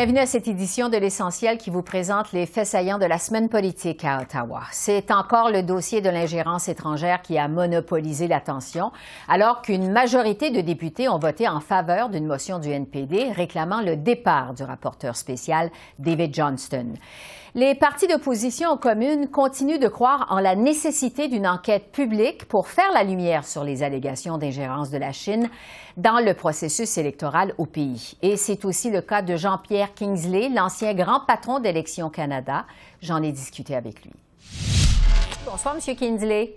Bienvenue à cette édition de l'essentiel qui vous présente les faits saillants de la semaine politique à Ottawa. C'est encore le dossier de l'ingérence étrangère qui a monopolisé l'attention, alors qu'une majorité de députés ont voté en faveur d'une motion du NPD réclamant le départ du rapporteur spécial David Johnston. Les partis d'opposition aux communes continuent de croire en la nécessité d'une enquête publique pour faire la lumière sur les allégations d'ingérence de la Chine dans le processus électoral au pays. Et c'est aussi le cas de Jean-Pierre Kingsley, l'ancien grand patron d'Élections Canada. J'en ai discuté avec lui. Bonsoir, M. Kingsley.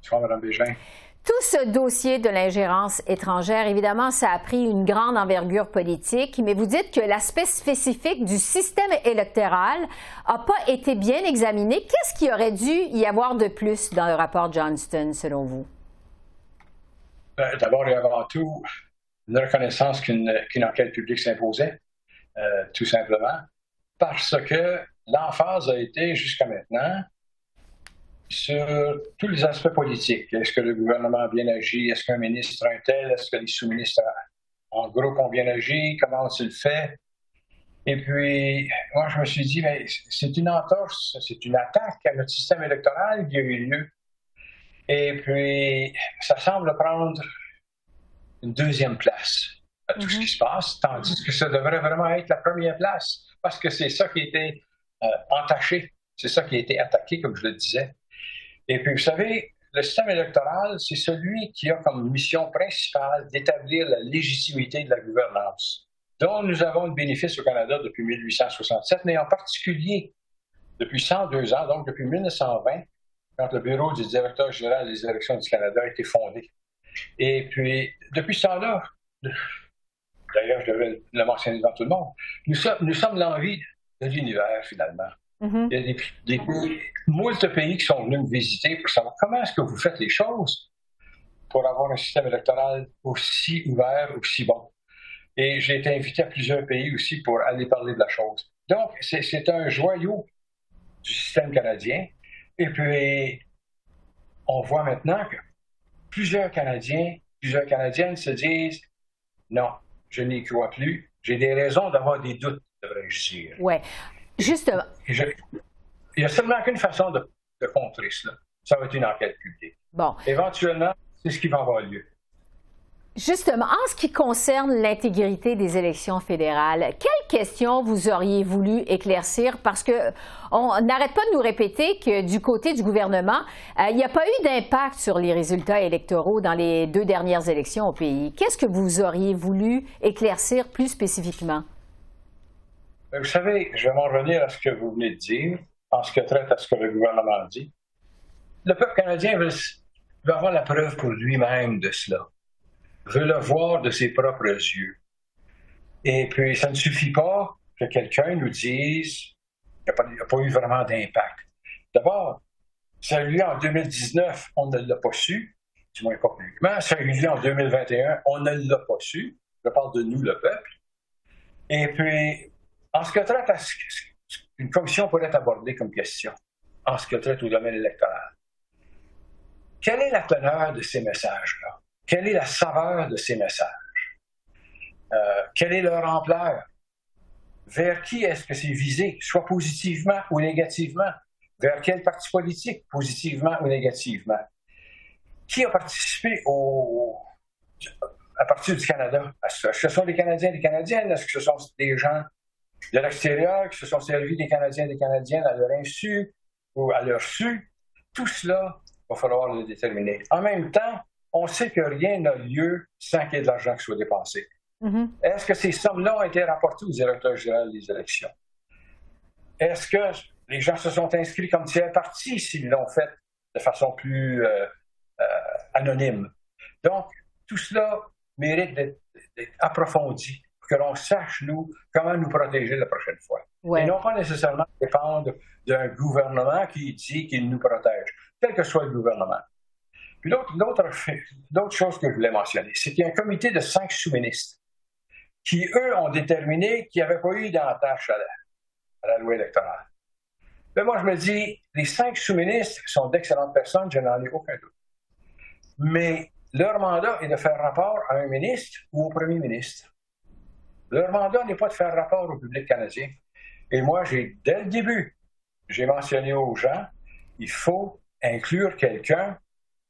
Bonsoir, Mme Bégin. Tout ce dossier de l'ingérence étrangère, évidemment, ça a pris une grande envergure politique, mais vous dites que l'aspect spécifique du système électoral n'a pas été bien examiné. Qu'est-ce qui aurait dû y avoir de plus dans le rapport Johnston, selon vous? Ben, d'abord et avant tout, une reconnaissance qu'une enquête publique s'imposait, euh, tout simplement, parce que l'emphase a été jusqu'à maintenant sur tous les aspects politiques. Est-ce que le gouvernement a bien agi? Est-ce qu'un ministre a un tel? Est-ce que les sous-ministres, en groupe, ont bien agi? Comment ont-ils fait? Et puis, moi, je me suis dit, mais c'est une entorse, c'est une attaque à notre système électoral qui a eu lieu. Et puis, ça semble prendre une deuxième place à tout ce qui mm-hmm. se passe, tandis que ça devrait vraiment être la première place, parce que c'est ça qui a été euh, entaché, c'est ça qui a été attaqué, comme je le disais. Et puis, vous savez, le système électoral, c'est celui qui a comme mission principale d'établir la légitimité de la gouvernance, dont nous avons le bénéfice au Canada depuis 1867, mais en particulier depuis 102 ans, donc depuis 1920, quand le bureau du directeur général des élections du Canada a été fondé. Et puis, depuis ce temps-là, d'ailleurs, je devais le mentionner devant tout le monde, nous sommes, nous sommes l'envie de l'univers, finalement. Mm-hmm. Il y a des, des pays, pays qui sont venus me visiter pour savoir comment est-ce que vous faites les choses pour avoir un système électoral aussi ouvert, aussi bon. Et j'ai été invité à plusieurs pays aussi pour aller parler de la chose. Donc, c'est un joyau du système canadien. Et puis, on voit maintenant que plusieurs Canadiens, plusieurs Canadiennes se disent non, je n'y crois plus. J'ai des raisons d'avoir des doutes, devrais-je dire. Oui. Justement. il n'y a seulement qu'une façon de, de, contrer cela. Ça va être une enquête publique. Bon. Éventuellement, c'est ce qui va avoir lieu. Justement, en ce qui concerne l'intégrité des élections fédérales, quelles questions vous auriez voulu éclaircir? Parce que on n'arrête pas de nous répéter que du côté du gouvernement, euh, il n'y a pas eu d'impact sur les résultats électoraux dans les deux dernières élections au pays. Qu'est-ce que vous auriez voulu éclaircir plus spécifiquement? Vous savez, je vais m'en revenir à ce que vous venez de dire, en ce qui traite à ce que le gouvernement dit. Le peuple canadien veut, avoir la preuve pour lui-même de cela, veut le voir de ses propres yeux. Et puis, ça ne suffit pas que quelqu'un nous dise qu'il n'y a, pas eu vraiment d'impact. D'abord, lieu en 2019, on ne l'a pas su, du moins pas publiquement. Lieu en 2021, on ne l'a pas su. Je parle de nous, le peuple. Et puis, en ce que traite à ce qu'une commission pourrait aborder comme question, en ce que traite au domaine électoral, quelle est la teneur de ces messages-là? Quelle est la saveur de ces messages? Euh, quelle est leur ampleur? Vers qui est-ce que c'est visé, soit positivement ou négativement? Vers quel parti politique, positivement ou négativement? Qui a participé au, à partir du Canada? Est-ce que ce sont des Canadiens et des Canadiennes? Est-ce que ce sont des gens de l'extérieur qui se sont servis des Canadiens et des Canadiennes à leur insu ou à leur su. Tout cela, il va falloir le déterminer. En même temps, on sait que rien n'a lieu sans qu'il y ait de l'argent qui soit dépensé. Mm-hmm. Est-ce que ces sommes-là ont été rapportées au directeur général des élections? Est-ce que les gens se sont inscrits comme tiers partis s'ils l'ont fait de façon plus euh, euh, anonyme? Donc, tout cela mérite d'être approfondi que l'on sache, nous, comment nous protéger la prochaine fois. Et non pas nécessairement dépendre d'un gouvernement qui dit qu'il nous protège, quel que soit le gouvernement. Puis d'autres choses que je voulais mentionner, c'est qu'il y a un comité de cinq sous-ministres qui, eux, ont déterminé qu'il n'y avait pas eu d'attache à la, à la loi électorale. Mais moi, je me dis, les cinq sous-ministres sont d'excellentes personnes, je n'en ai aucun doute. Mais leur mandat est de faire rapport à un ministre ou au premier ministre. Leur mandat n'est pas de faire rapport au public canadien. Et moi, j'ai, dès le début, j'ai mentionné aux gens, il faut inclure quelqu'un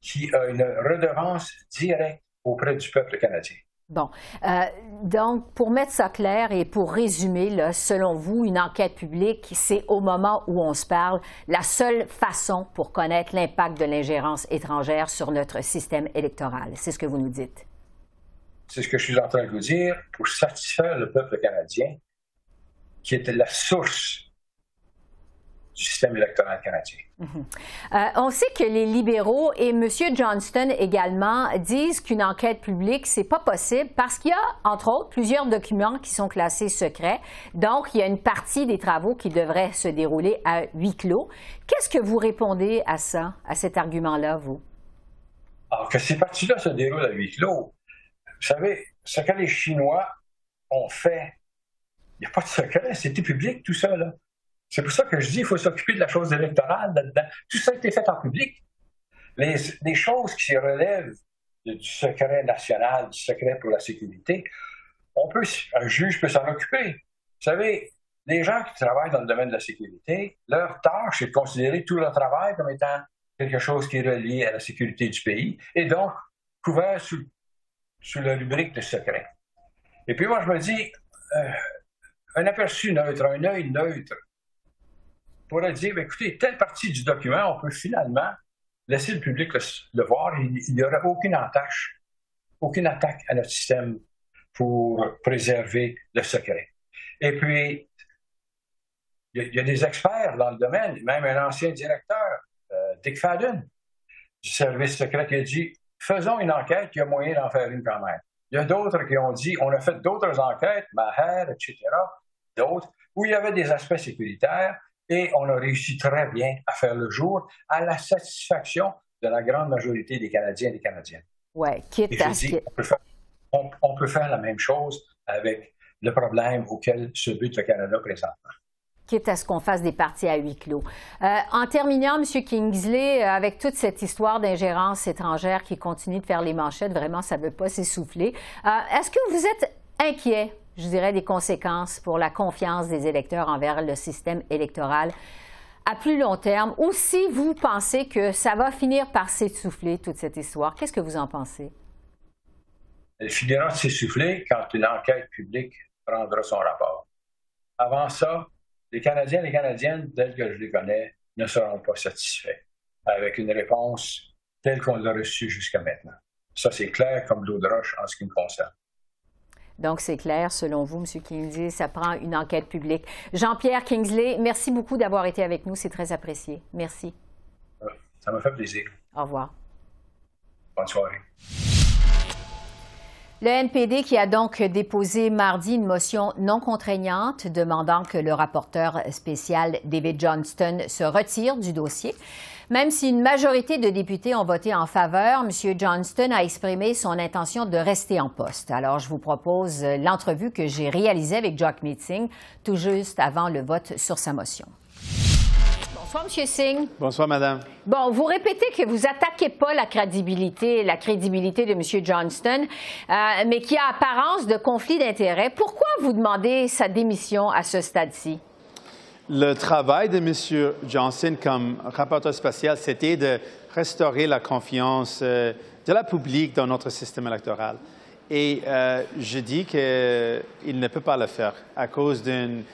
qui a une redevance directe auprès du peuple canadien. Bon. Euh, donc, pour mettre ça clair et pour résumer, selon vous, une enquête publique, c'est au moment où on se parle la seule façon pour connaître l'impact de l'ingérence étrangère sur notre système électoral. C'est ce que vous nous dites. C'est ce que je suis en train de vous dire pour satisfaire le peuple canadien, qui était la source du système électoral canadien. Mhm. Euh, on sait que les libéraux et M. Johnston également disent qu'une enquête publique, c'est pas possible parce qu'il y a, entre autres, plusieurs documents qui sont classés secrets. Donc, il y a une partie des travaux qui devraient se dérouler à huis clos. Qu'est-ce que vous répondez à ça, à cet argument-là, vous? Alors, que ces parties-là se déroulent à huis clos, vous savez, ce que les Chinois ont fait, il n'y a pas de secret, c'était public tout ça, là. C'est pour ça que je dis qu'il faut s'occuper de la chose électorale là-dedans. Tout ça a été fait en public. Les, choses qui relèvent du secret national, du secret pour la sécurité, on peut, un juge peut s'en occuper. Vous savez, les gens qui travaillent dans le domaine de la sécurité, leur tâche est de considérer tout leur travail comme étant quelque chose qui est relié à la sécurité du pays et donc couvert sous, sous la rubrique de secret. Et puis moi, je me dis, euh, un aperçu neutre, un œil neutre pourrait dire, ben, écoutez, telle partie du document, on peut finalement laisser le public le, voir. Il n'y aurait aucune attache, aucune attaque à notre système pour préserver le secret. Et puis, il y, a des experts dans le domaine, même un ancien directeur, euh, Dick Fadden, du service secret, qui a dit faisons une enquête, il y a moyen d'en faire une quand même. Il y a d'autres qui ont dit on a fait d'autres enquêtes, Maher, etc., d'autres, où il y avait des aspects sécuritaires, et on a réussi très bien à faire le jour à la satisfaction de la grande majorité des Canadiens et des Canadiennes. Oui, quitte à on, peut faire, la même chose avec le problème auquel se bute le Canada présentement quitte à ce qu'on fasse des parties à huis clos. Euh, en terminant, M. Kingsley, euh, avec toute cette histoire d'ingérence étrangère qui continue de faire les manchettes, vraiment, ça ne veut pas s'essouffler. Euh, est-ce que vous êtes inquiet je dirais, des conséquences pour la confiance des électeurs envers le système électoral à plus long terme, ou si vous pensez que ça va finir par s'essouffler, toute cette histoire? Qu'est-ce que vous en pensez? Elle finira s'essouffler quand une enquête publique prendra son rapport. Avant ça, les Canadiens et les Canadiennes, tels que je les connais, ne seront pas satisfaits avec une réponse telle qu'on l'a reçue jusqu'à maintenant. Ça, c'est clair comme l'eau de roche en ce qui me concerne. Donc, c'est clair, selon vous, M. Kingsley, ça prend une enquête publique. Jean-Pierre Kingsley, merci beaucoup d'avoir été avec nous. C'est très apprécié. Merci. Ça m'a fait plaisir. Au revoir. Bonne soirée. Le NPD qui a donc déposé mardi une motion non contraignante demandant que le rapporteur spécial David Johnston se retire du dossier. Même si une majorité de députés ont voté en faveur, M. Johnston a exprimé son intention de rester en poste. Alors, je vous propose l'entrevue que j'ai réalisée avec Jock Meeting tout juste avant le vote sur sa motion. Bonsoir, M. Singh. Bonsoir, Madame. Bon, vous répétez que vous attaquez pas la crédibilité, la crédibilité de M. Johnston, euh, mais qui a apparence de conflit d'intérêts. Pourquoi vous demandez sa démission à ce stade-ci? Le travail de M. Johnson comme rapporteur spécial, c'était de restaurer la confiance euh, de la public dans notre système électoral. Et euh, je dis qu'il ne peut pas le faire à cause d'une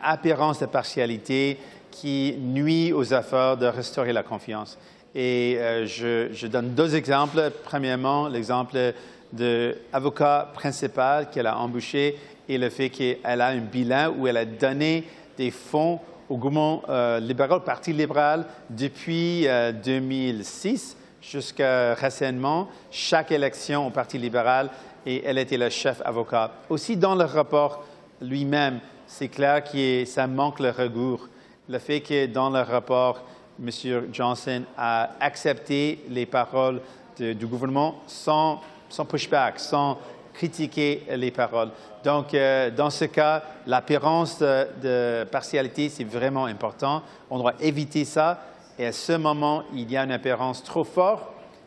apparence de partialité qui nuit aux efforts de restaurer la confiance. Et euh, je, donne deux exemples. Premièrement, l'exemple de l'avocat principal qu'elle a embauché et le fait qu'elle a un bilan où elle a donné des fonds au gouvernement euh, libéral, au Parti libéral, depuis 2006 euh, jusqu'à récemment, chaque élection au Parti libéral, et elle était le chef avocat. Aussi, dans le rapport lui-même, c'est clair que ça manque le recours. Le fait que dans le rapport, M. Johnson a accepté les paroles du gouvernement sans, pushback, sans critiquer les paroles. Donc, euh, dans ce cas, l'apparence de, partialité, c'est vraiment important. On doit éviter ça. Et à ce moment, il y a une apparence trop forte.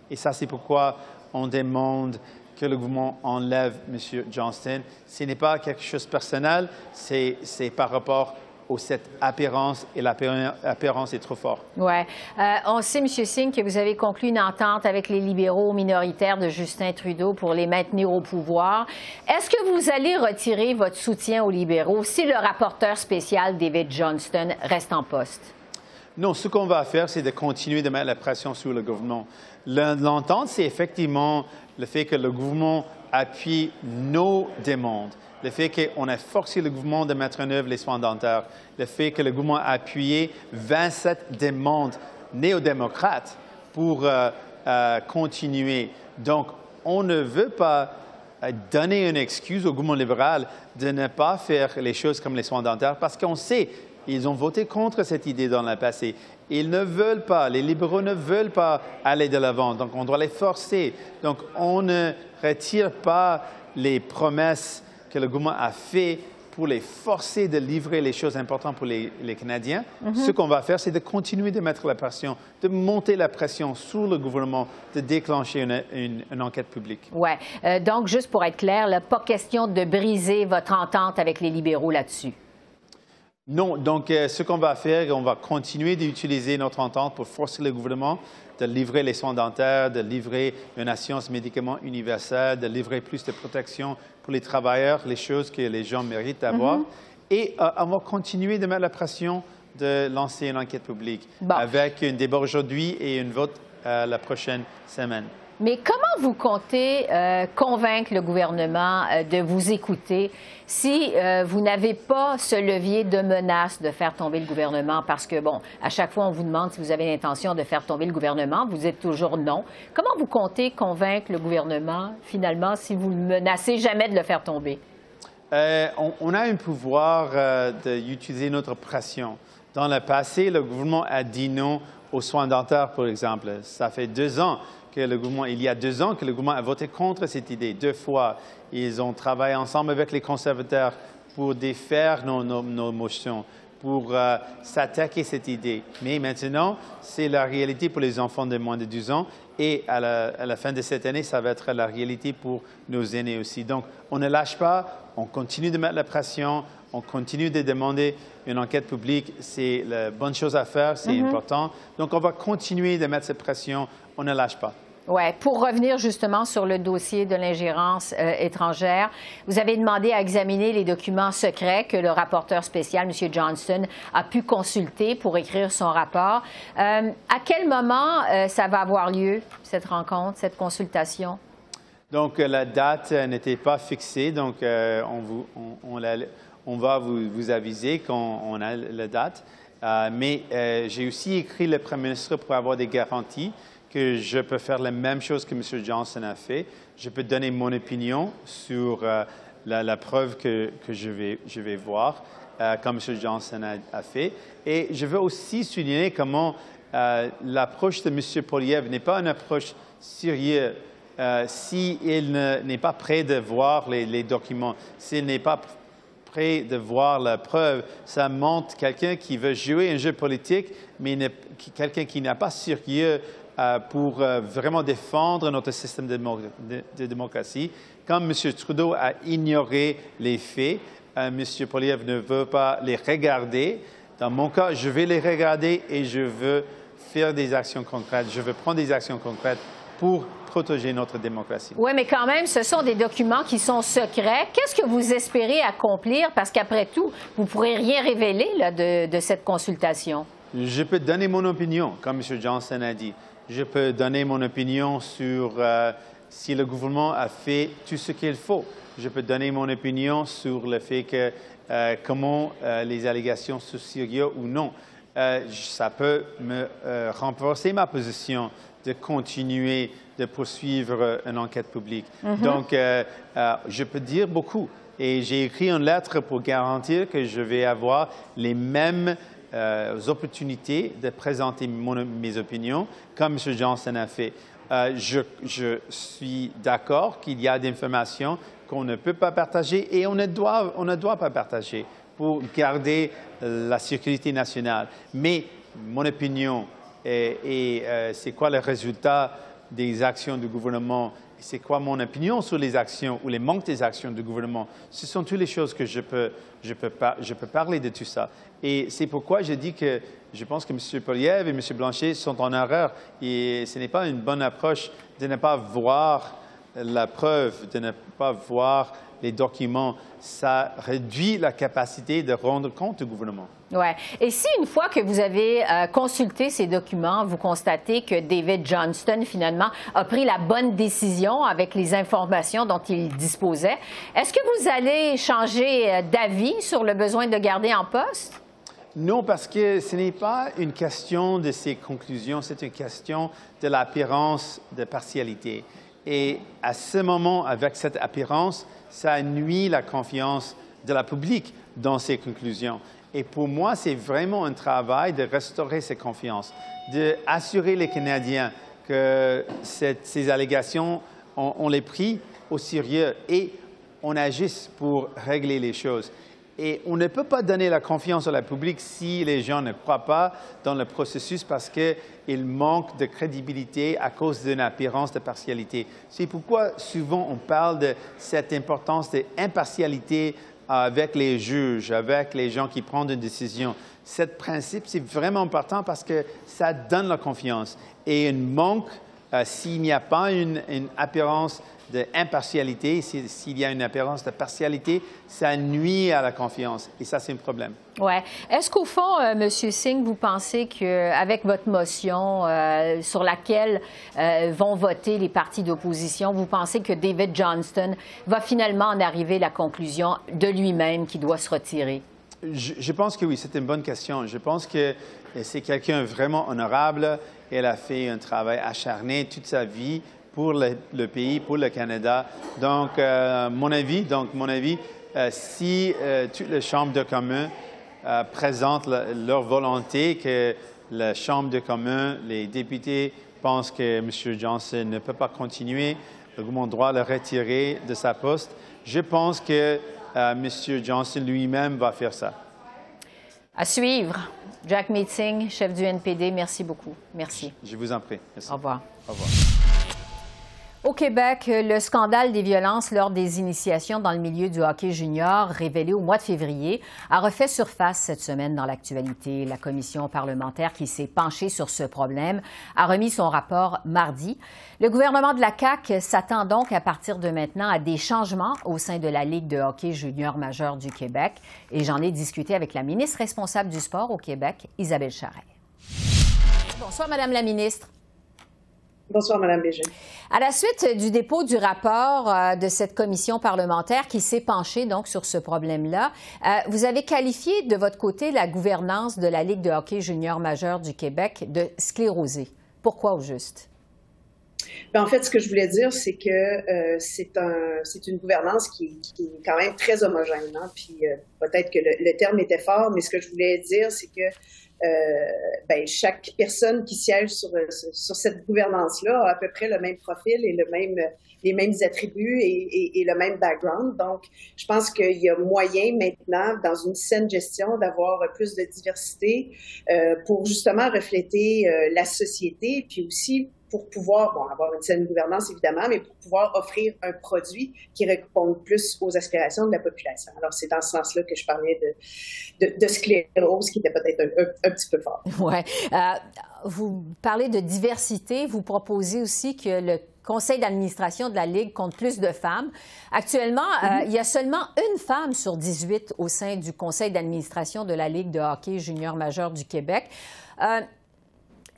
Et ça, c'est pourquoi on demande que le gouvernement enlève M. Johnston. Ce n'est pas quelque chose de personnel, c'est par rapport cette apparence et l'apparence est trop forte. Oui. Euh, on sait, M. Singh, que vous avez conclu une entente avec les libéraux minoritaires de Justin Trudeau pour les maintenir au pouvoir. Est-ce que vous allez retirer votre soutien aux libéraux si le rapporteur spécial David Johnston reste en poste? Non, ce qu'on va faire, c'est de continuer de mettre la pression sur le gouvernement. L'entente, c'est effectivement le fait que le gouvernement appuie nos demandes le fait qu'on a forcé le gouvernement de mettre en œuvre les soins dentaires, le fait que le gouvernement a appuyé 27 demandes néo-démocrates pour euh, euh, continuer. Donc, on ne veut pas euh, donner une excuse au gouvernement libéral de ne pas faire les choses comme les soins dentaires parce qu'on sait, ils ont voté contre cette idée dans le passé. Ils ne veulent pas, les libéraux ne veulent pas aller de l'avant, donc on doit les forcer. Donc on ne retire pas les promesses que le gouvernement a fait pour les forcer de livrer les choses importantes pour les, Canadiens. Mhm. Ce qu'on va faire, c'est de continuer de mettre la pression, de monter la pression sur le gouvernement, de déclencher une, enquête publique. Oui. Euh, donc, juste pour être clair, là, pas question de briser votre entente avec les libéraux là-dessus. Non. Donc, euh, ce qu'on va faire, on va continuer d'utiliser notre entente pour forcer le gouvernement de livrer les soins dentaires, de livrer une assurance médicaments universelle, de livrer plus de protection pour les travailleurs, les choses que les gens méritent d'avoir. Mhm. Et euh, on va continuer de mettre la pression de lancer une enquête publique avec un débat aujourd'hui et un vote euh, la prochaine semaine. Mais comment vous comptez euh, convaincre le gouvernement euh, de vous écouter si euh, vous n'avez pas ce levier de menace de faire tomber le gouvernement? Parce que, bon, à chaque fois, on vous demande si vous avez l'intention de faire tomber le gouvernement. Vous êtes toujours non. Comment vous comptez convaincre le gouvernement, finalement, si vous ne menacez jamais de le faire tomber? on, a un pouvoir d'utiliser notre pression. Dans le passé, le gouvernement a dit non aux soins dentaires, par exemple. Ça fait deux ans que le gouvernement, il y a deux ans que le gouvernement a voté contre cette idée. Deux fois, ils ont travaillé ensemble avec les conservateurs pour défaire nos, motions, pour euh, s'attaquer à cette idée. Mais maintenant, c'est la réalité pour les enfants de moins de 12 ans et à la, fin de cette année, ça va être la réalité pour nos aînés aussi. Donc, on ne lâche pas, on continue de mettre la pression, on continue de demander une enquête publique. C'est la bonne chose à faire, c'est mm-hmm. important. Donc, on va continuer de mettre cette pression on ne lâche pas. Oui. Pour revenir justement sur le dossier de l'ingérence euh, étrangère, vous avez demandé à examiner les documents secrets que le rapporteur spécial, M. Johnson, a pu consulter pour écrire son rapport. Euh, à quel moment euh, ça va avoir lieu, cette rencontre, cette consultation? Donc, la date n'était pas fixée, donc on, on, va vous, vous aviser quand on a la date. mais j'ai aussi écrit le Premier ministre pour avoir des garanties que je peux faire la même chose que M. Johnson a fait. Je peux donner mon opinion sur euh, la, preuve que, je, vais, je, vais, voir, euh, comme M. Johnson a, fait. Et je veux aussi souligner comment euh, l'approche de M. Poliev n'est pas une approche sérieuse. S'il n'est pas prêt de voir les, les documents, s'il n'est pas prêt de voir la preuve, ça montre quelqu'un qui veut jouer un jeu politique, mais quelqu'un qui n'est pas sérieux euh, pour euh, vraiment défendre notre système de, démocratie. Quand M. Trudeau a ignoré les faits, euh, M. Poliev ne veut pas les regarder. Dans mon cas, je vais les regarder et je veux faire des actions concrètes. Je veux prendre des actions concrètes pour protéger notre démocratie. Oui, mais quand même, ce sont des documents qui sont secrets. Qu'est-ce que vous espérez accomplir? Parce qu'après tout, vous ne pourrez rien révéler de, de cette consultation. Je peux donner mon opinion, comme M. Johnson a dit je peux donner mon opinion sur euh, si le gouvernement a fait tout ce qu'il faut. Je peux donner mon opinion sur le fait que euh, comment euh, les allégations sont sérieuses ou non. ça peut me renforcer ma position de continuer de poursuivre une enquête publique. Mm-hmm. Donc, je peux dire beaucoup. Et j'ai écrit une lettre pour garantir que je vais avoir les mêmes euh, opportunités de présenter mes opinions, comme M. Johnson a fait. Euh, je, suis d'accord qu'il y a des informations qu'on ne peut pas partager et on ne doit, on ne doit pas partager pour garder la sécurité nationale. Mais mon opinion et, euh, c'est quoi le résultat des actions du gouvernement c'est quoi mon opinion sur les actions ou les manques des actions du gouvernement? Ce sont toutes les choses que je peux, je peux, je peux parler de tout ça. Et c'est pourquoi je dis que je pense que M. Poliev et M. Blanchet sont en erreur. Et ce n'est pas une bonne approche de ne pas voir la preuve, de ne pas voir les documents. Ça réduit la capacité de rendre compte au gouvernement. Ouais. Et si une fois que vous avez euh, consulté ces documents, vous constatez que David Johnston, finalement, a pris la bonne décision avec les informations dont il disposait, est-ce que vous allez changer euh, d'avis sur le besoin de garder en poste? Non, parce que ce n'est pas une question de ces conclusions, c'est une question de l'apparence de partialité. Et à ce moment, avec cette apparence, ça nuit la confiance de la public dans ces conclusions. Et pour moi, c'est vraiment un travail de restaurer cette confiance, d'assurer les Canadiens que ces allégations, on, les pris au sérieux et on agisse pour régler les choses. Et on ne peut pas donner la confiance la public si les gens ne croient pas dans le processus parce qu'il manque de crédibilité à cause d'une apparence de partialité. C'est pourquoi souvent on parle de cette importance d'impartialité avec les juges, avec les gens qui prennent une décision. Ce principe, c'est vraiment important parce que ça donne la confiance. Et un manque, euh, s'il n'y a pas une, apparence d'impartialité, s'il y a une apparence de partialité, ça nuit à la confiance. Et ça, c'est un problème. Oui. Est-ce qu'au fond, euh, M. Singh, vous pensez qu'avec votre motion euh, sur laquelle euh, vont voter les partis d'opposition, vous pensez que David Johnston va finalement en arriver à la conclusion de lui-même qu'il doit se retirer? Je, pense que oui, c'est une bonne question. Je pense que c'est quelqu'un vraiment honorable. Elle a fait un travail acharné toute sa vie pour le, pays, pour le Canada. Donc, mon avis, donc mon avis, si toutes les chambres de communs euh, présentent leur volonté que la Chambre des communs, les députés pensent que M. Johnson ne peut pas continuer, le gouvernement doit le retirer de sa poste. Je pense que euh, M. Johnson lui-même va faire ça. À suivre. Jack Meeting, chef du NPD, merci beaucoup. Merci. Je vous en prie. Au revoir. Au revoir. Au Québec, le scandale des violences lors des initiations dans le milieu du hockey junior, révélé au mois de février, a refait surface cette semaine dans l'actualité. La commission parlementaire qui s'est penchée sur ce problème a remis son rapport mardi. Le gouvernement de la CAQ s'attend donc à partir de maintenant à des changements au sein de la Ligue de hockey junior majeur du Québec. Et j'en ai discuté avec la ministre responsable du sport au Québec, Isabelle Charret. Bonsoir, Madame la ministre. Bonsoir, Mme Bégin. À la suite du dépôt du rapport euh, de cette commission parlementaire qui s'est penchée donc sur ce problème-là, euh, vous avez qualifié de votre côté la gouvernance de la Ligue de hockey junior majeur du Québec de sclérosée. Pourquoi au juste? Ben, en fait, ce que je voulais dire, c'est que euh, c'est un, une gouvernance qui, est quand même très homogène. Hein. Puis peut-être que le, terme était fort, mais ce que je voulais dire, c'est que ben, chaque personne qui siège sur, sur cette gouvernance-là a à peu près le même profil et le même, les mêmes attributs et, et, le même background. Donc, je pense qu'il y a moyen maintenant, dans une saine gestion, d'avoir plus de diversité euh, pour justement refléter euh, la société, puis aussi pour pouvoir bon, avoir une saine gouvernance, évidemment, mais pour pouvoir offrir un produit qui réponde plus aux aspirations de la population. Alors, c'est dans ce sens-là que je parlais de, de, de sclérose, qui était peut-être un, un, petit peu fort. Oui. Euh, vous parlez de diversité. Vous proposez aussi que le conseil d'administration de la Ligue compte plus de femmes. Actuellement, euh, mm-hmm. il y a seulement une femme sur 18 au sein du conseil d'administration de la Ligue de hockey junior majeur du Québec. Euh,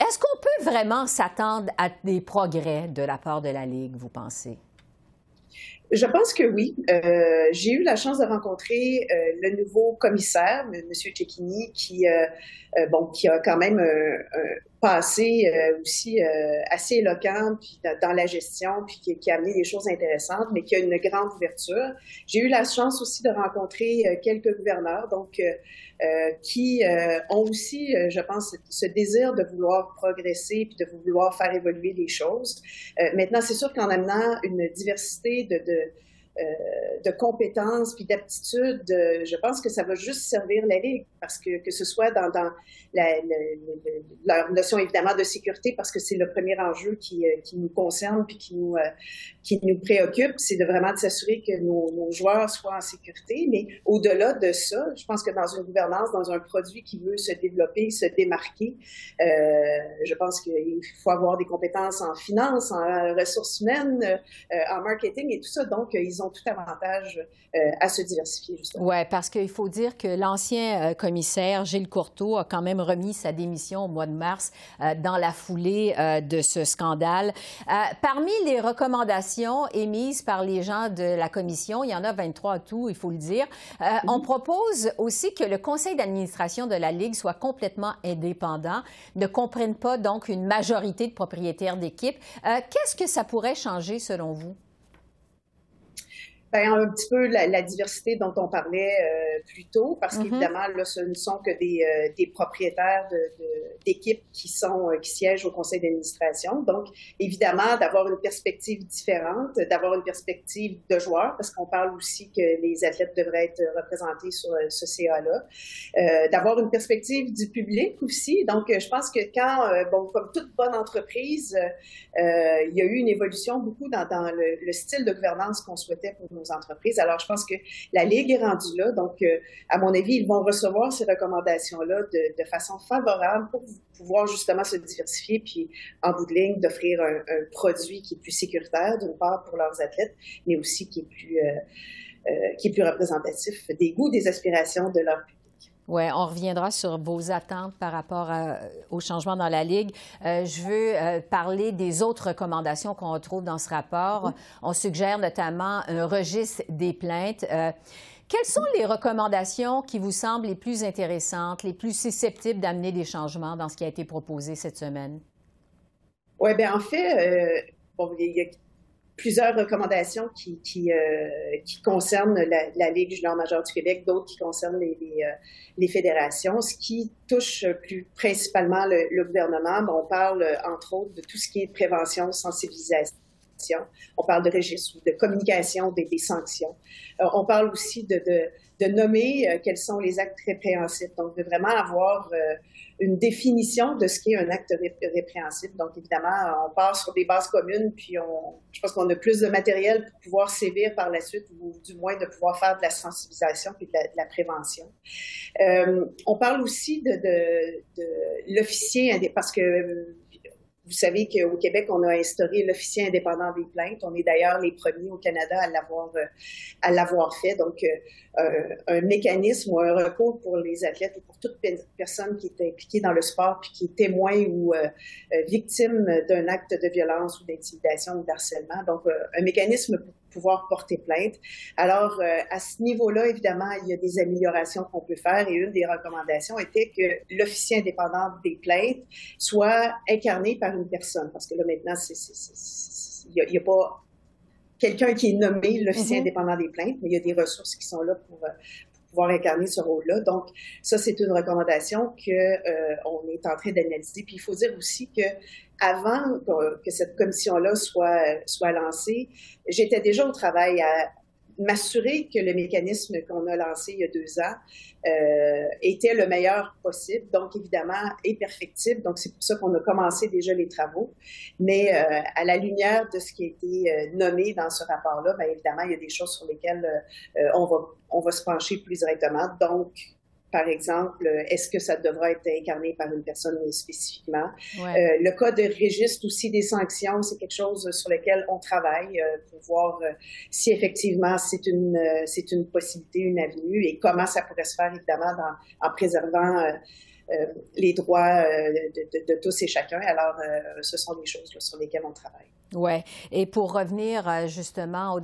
est-ce qu'on peut vraiment s'attendre à des progrès de la part de la Ligue, vous pensez? Je pense que oui. Euh, j'ai eu la chance de rencontrer euh, le nouveau commissaire, M. Cecchini, qui, euh, bon, qui a quand même passé aussi assez éloquent puis dans la gestion, puis qui, qui, a amené des choses intéressantes, mais qui a une grande ouverture. J'ai eu la chance aussi de rencontrer quelques gouverneurs, donc euh, qui euh, ont aussi, euh, je pense, ce désir de vouloir progresser puis de vouloir faire évoluer les choses. maintenant, c'est sûr qu'en amenant une diversité de, de de compétences puis d'aptitudes, je pense que ça va juste servir la Ligue parce que que ce soit dans, dans la, leur notion évidemment de sécurité parce que c'est le premier enjeu qui, euh, qui nous concerne puis qui nous, euh, qui nous préoccupe, c'est de vraiment de s'assurer que nos, nos, joueurs soient en sécurité. Mais au-delà de ça, je pense que dans une gouvernance, dans un produit qui veut se développer, se démarquer, euh, je pense qu'il faut avoir des compétences en finance, en ressources humaines, euh, en marketing et tout ça. Donc, ils ont tout avantage à se diversifier, justement. Oui, parce qu'il faut dire que l'ancien commissaire Gilles Courteau a quand même remis sa démission au mois de mars euh, dans la foulée euh, de ce scandale. Euh, parmi les recommandations émises par les gens de la commission, il y en a 23 à tout, il faut le dire, on propose aussi que le conseil d'administration de la Ligue soit complètement indépendant, ne comprenne pas donc une majorité de propriétaires d'équipes. Qu'est-ce que ça pourrait changer selon vous? Ben, un petit peu la, diversité dont on parlait euh, plus tôt, parce mm-hmm. qu'évidemment, là, ce ne sont que des, euh, des propriétaires d'équipes de, qui sont euh, qui siègent au conseil d'administration. Donc, évidemment, d'avoir une perspective différente, d'avoir une perspective de joueurs, parce qu'on parle aussi que les athlètes devraient être représentés sur ce CA-là, d'avoir une perspective du public aussi. Donc, je pense que quand, bon, comme toute bonne entreprise, il y a eu une évolution beaucoup dans, dans le, le style de gouvernance qu'on souhaitait pour nos entreprises. Alors, je pense que la Ligue est rendue là. Donc, euh, à mon avis, ils vont recevoir ces recommandations-là de, façon favorable pour pouvoir justement se diversifier, puis en bout de ligne, d'offrir un, produit qui est plus sécuritaire, d'une part, pour leurs athlètes, mais aussi qui est plus, euh, euh, qui est plus représentatif des goûts, des aspirations de leur public. Oui, on reviendra sur vos attentes par rapport au changement dans la Ligue. Euh, je veux euh, parler des autres recommandations qu'on retrouve dans ce rapport. On suggère notamment un registre des plaintes. Euh, quelles sont les recommandations qui vous semblent les plus intéressantes, les plus susceptibles d'amener des changements dans ce qui a été proposé cette semaine? Oui, bien en fait, bon, il y a plusieurs recommandations qui, qui, euh, qui concernent la, la Ligue junior majeure du Québec, d'autres qui concernent les, les, euh, les, fédérations. Ce qui touche plus principalement le, le gouvernement, on parle entre autres de tout ce qui est prévention, sensibilisation. On parle de registre, de communication, des, des sanctions. Euh, on parle aussi de, de, de nommer euh, quels sont les actes répréhensibles. Donc, de vraiment avoir euh, une définition de ce qu'est un acte répréhensible. Donc, évidemment, on part sur des bases communes, puis on, je pense qu'on a plus de matériel pour pouvoir sévir par la suite, ou du moins de pouvoir faire de la sensibilisation puis de la, prévention. Euh, on parle aussi de, de, de l'officier, parce que vous savez qu'au Québec, on a instauré l'officier indépendant des plaintes. On est d'ailleurs les premiers au Canada à l'avoir euh, à l'avoir fait. Donc, euh, euh, un mécanisme ou un recours pour les athlètes ou pour toute personne qui est impliquée dans le sport puis qui est témoin ou victime d'un acte de violence ou d'intimidation ou d'harcèlement. Donc, un mécanisme pour pouvoir porter plainte. Alors, euh, à ce niveau-là, évidemment, il y a des améliorations qu'on peut faire et une des recommandations était que l'officier indépendant des plaintes soit incarné par une personne. Parce que là, maintenant, il n'y a, pas quelqu'un qui est nommé l'officier mm-hmm. indépendant des plaintes, mais il y a des ressources qui sont là pour, euh, pouvoir incarner ce rôle-là. Donc, ça, c'est une recommandation que euh, on est en train d'analyser. Puis, il faut dire aussi que avant que cette commission-là soit, soit lancée, j'étais déjà au travail à m'assurer que le mécanisme qu'on a lancé il y a deux ans euh, était le meilleur possible, donc évidemment est perfectible. Donc c'est pour ça qu'on a commencé déjà les travaux. Mais euh, à la lumière de ce qui a été euh, nommé dans ce rapport-là, bien évidemment il y a des choses sur lesquelles euh, on va on va se pencher plus directement. Donc par exemple, est-ce que ça devra être incarné par une personne spécifiquement? Euh, le cas de registre aussi des sanctions, c'est quelque chose sur lequel on travaille euh, pour voir euh, si effectivement c'est une c'est une possibilité, une avenue et comment ça pourrait se faire évidemment dans, en préservant les droits de, tous et chacun. Alors, ce sont des choses sur lesquelles on travaille. Oui. Et pour revenir euh, justement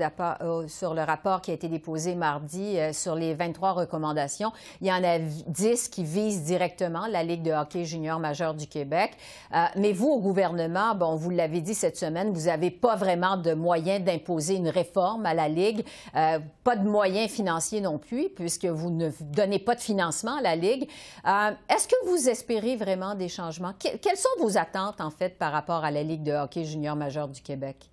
sur le rapport qui a été déposé mardi euh, sur les 23 recommandations, il y en a 10 qui visent directement la Ligue de hockey junior majeur du Québec. Euh, mais vous, au gouvernement, bon, vous l'avez dit cette semaine, vous n'avez pas vraiment de moyens d'imposer une réforme à la Ligue, pas de moyens financiers non plus, puisque vous ne donnez pas de financement à la Ligue. Est-ce que vous espérez vraiment des changements? quelles sont vos attentes, en fait, par rapport à la Ligue de hockey junior majeur du Québec?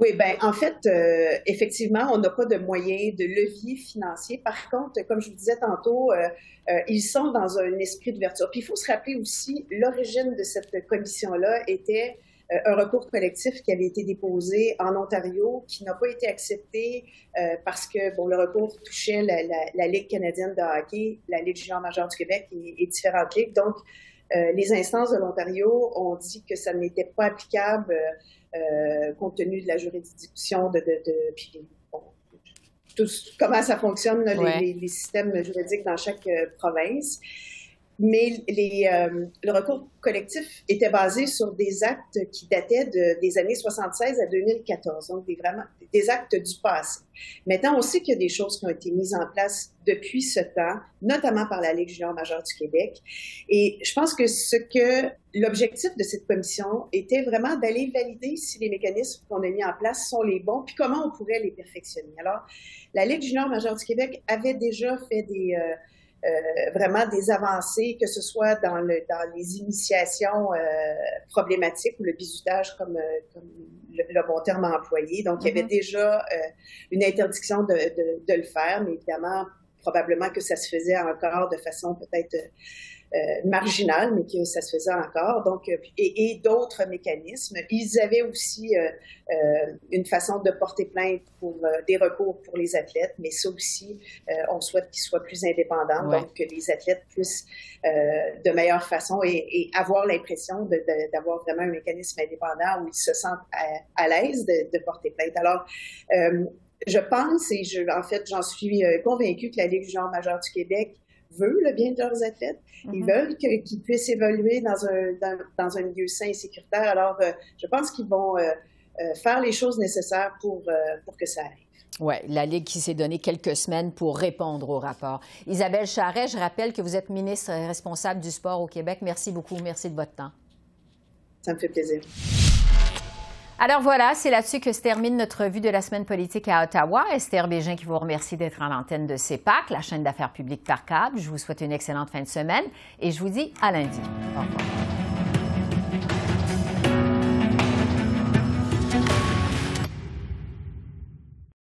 Oui, ben en fait, euh, effectivement, on n'a pas de moyens de levier financier. Par contre, comme je vous disais tantôt, euh, euh, ils sont dans un esprit d'ouverture. Puis il faut se rappeler aussi, l'origine de cette commission-là était un recours collectif qui avait été déposé en Ontario, qui n'a pas été accepté parce que bon, le recours touchait la, Ligue canadienne de hockey, la Ligue junior majeure du Québec et, et différentes ligues. Donc, euh, les instances de l'Ontario ont dit que ça n'était pas applicable euh, compte tenu de la juridiction de, de, de puis bon, tout, comment ça fonctionne les, les, systèmes juridiques dans chaque euh, province mais les, euh, le recours collectif était basé sur des actes qui dataient de, des années 76 à 2014, donc des, vraiment, des actes du passé. Maintenant, on sait qu'il y a des choses qui ont été mises en place depuis ce temps, notamment par la Ligue junior majeure du Québec. Et je pense que ce que l'objectif de cette commission était vraiment d'aller valider si les mécanismes qu'on a mis en place sont les bons, puis comment on pourrait les perfectionner. Alors, la Ligue junior majeure du Québec avait déjà fait des... Euh, euh, vraiment des avancées, que ce soit dans, le, dans les initiations euh, problématiques ou le bizutage, comme, euh, comme le, bon terme employé. Donc, il y avait mm-hmm. déjà une interdiction de, de, de, le faire, mais évidemment, probablement que ça se faisait encore de façon peut-être euh, marginal, mais que ça se faisait encore. Donc, euh, et, et d'autres mécanismes. Ils avaient aussi euh, une façon de porter plainte pour des recours pour les athlètes, mais ça aussi, on souhaite qu'ils soient plus indépendants, donc que les athlètes puissent de meilleure façon et, avoir l'impression d'avoir vraiment un mécanisme indépendant où ils se sentent à, l'aise de, de, porter plainte. Alors, je pense, et je, en fait, j'en suis convaincue que la Ligue du genre majeur du Québec veut le bien de leurs athlètes. Ils mhm. veulent qu'ils puissent évoluer dans un, dans, un milieu sain et sécuritaire. Alors, euh, je pense qu'ils vont euh, euh, faire les choses nécessaires pour, pour que ça arrive. Oui, la Ligue qui s'est donné quelques semaines pour répondre au rapport. Isabelle Charret, je rappelle que vous êtes ministre responsable du sport au Québec. Merci beaucoup. Merci de votre temps. Ça me fait plaisir. Alors voilà, c'est là-dessus que se termine notre revue de la semaine politique à Ottawa. Esther Bégin qui vous remercie d'être en l'antenne de CEPAC, la chaîne d'affaires publiques par câble. Je vous souhaite une excellente fin de semaine et je vous dis à lundi. Au revoir.